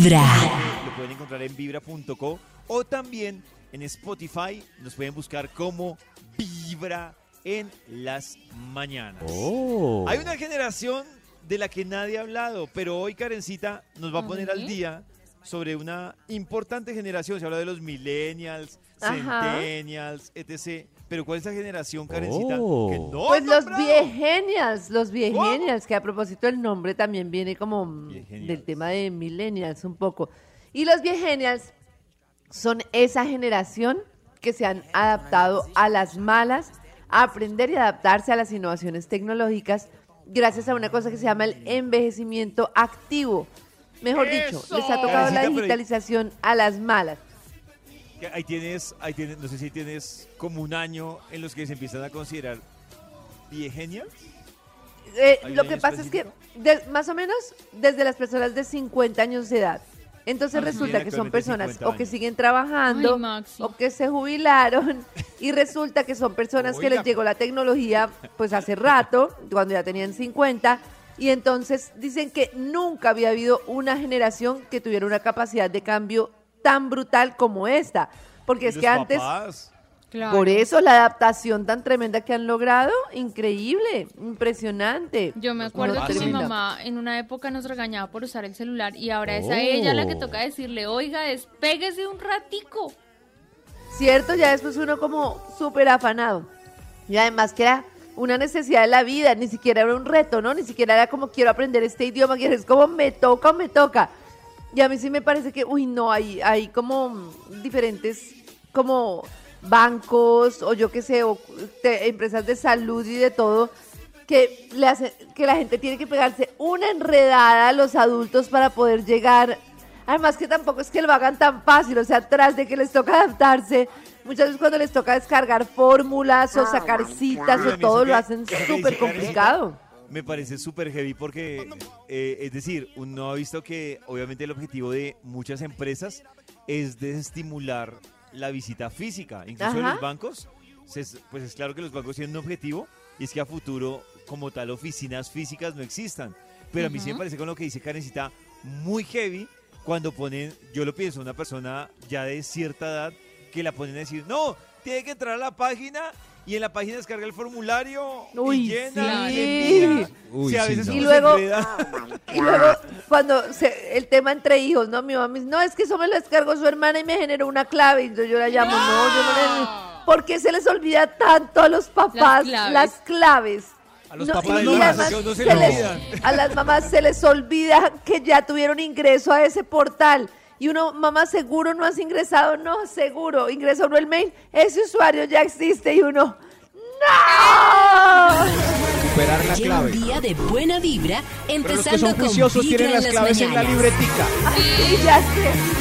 Vibra. Lo pueden encontrar en vibra.co o también en Spotify. Nos pueden buscar como Vibra en las mañanas. Oh. Hay una generación de la que nadie ha hablado, pero hoy Karencita nos va a poner al día sobre una importante generación. Se habla de los millennials, Ajá. centennials, etc. Pero ¿cuál es la generación, Karencita? Oh. Que no Pues los viegenials, los viegenials, que a propósito el nombre también viene como Viegenials. del tema de millennials un poco. Y los viegenials son esa generación que se han adaptado a las malas, a aprender y adaptarse a las innovaciones tecnológicas gracias a una cosa que se llama el envejecimiento activo. Mejor dicho, les ha tocado la pero- digitalización a las malas. Que Ahí tienes, ahí tienes, no sé si tienes como un año en los que se empiezan a considerar viegenials. Eh, ¿Hay un lo año que pasa es que de- más o menos desde las personas de 50 años de edad. Entonces Ajá. resulta que son actualmente personas 50 o que años. siguen trabajando Ay, Maxi. o que se jubilaron y resulta que son personas que Oiga. les llegó la tecnología pues hace rato, cuando ya tenían 50 y entonces dicen que nunca había habido una generación que tuviera una capacidad de cambio tan brutal como esta, porque es que antes papás. Claro. por eso la adaptación tan tremenda que han logrado, increíble, impresionante. Yo me acuerdo que mi mamá en una época nos regañaba por usar el celular y ahora es a ella la que Oh. toca decirle, oiga, despéguese un ratico. Cierto, ya después uno como súper afanado. Y además que era una necesidad de la vida, ni siquiera era un reto, ¿no? Ni siquiera era como quiero aprender este idioma, que es como me toca o me toca. Y a mí sí me parece que, uy, no, hay, hay como diferentes, como bancos o yo qué sé, o empresas de salud y de todo, que, le hace, que la gente tiene que pegarse una enredada a los adultos para poder llegar. Además que tampoco es que lo hagan tan fácil, o sea, tras de que les toca adaptarse, muchas veces cuando les toca descargar fórmulas o sacar citas o todo lo hacen súper complicado. Me parece súper heavy porque, eh, es decir, uno ha visto que obviamente el objetivo de muchas empresas es desestimular la visita física, incluso en los bancos. pues es claro que los bancos tienen un objetivo y es que a futuro, como tal, oficinas físicas no existan. Pero a mí sí me parece con lo que dice Karencita muy heavy cuando ponen, yo lo pienso, una persona ya de cierta edad que la ponen a decir, no, tiene que entrar a la página y en la página descarga el formulario Uy, y llena sí. y envía. Uy, Sí, a sí, veces no. uno Y luego-. Y luego, cuando se- el tema entre hijos, ¿no? Mi mamá me dice, no, es que eso me lo descargó su hermana y me generó una clave. Y entonces yo la llamo, no, yo no le... ¿Por qué se les olvida tanto a los papás Las las claves. A los No, papás no, además no se se les a las mamás se les olvida que ya tuvieron ingreso a ese portal. Y uno, mamá, seguro no has ingresado. No, seguro. Ingresa uno el mail. Ese usuario ya existe. Y uno, ¡No! Superar la Lleva un clave. día de buena vibra, Pero los que empezando son con juiciosos tienen en las las claves en la mañanas. libretica. Y ya sé.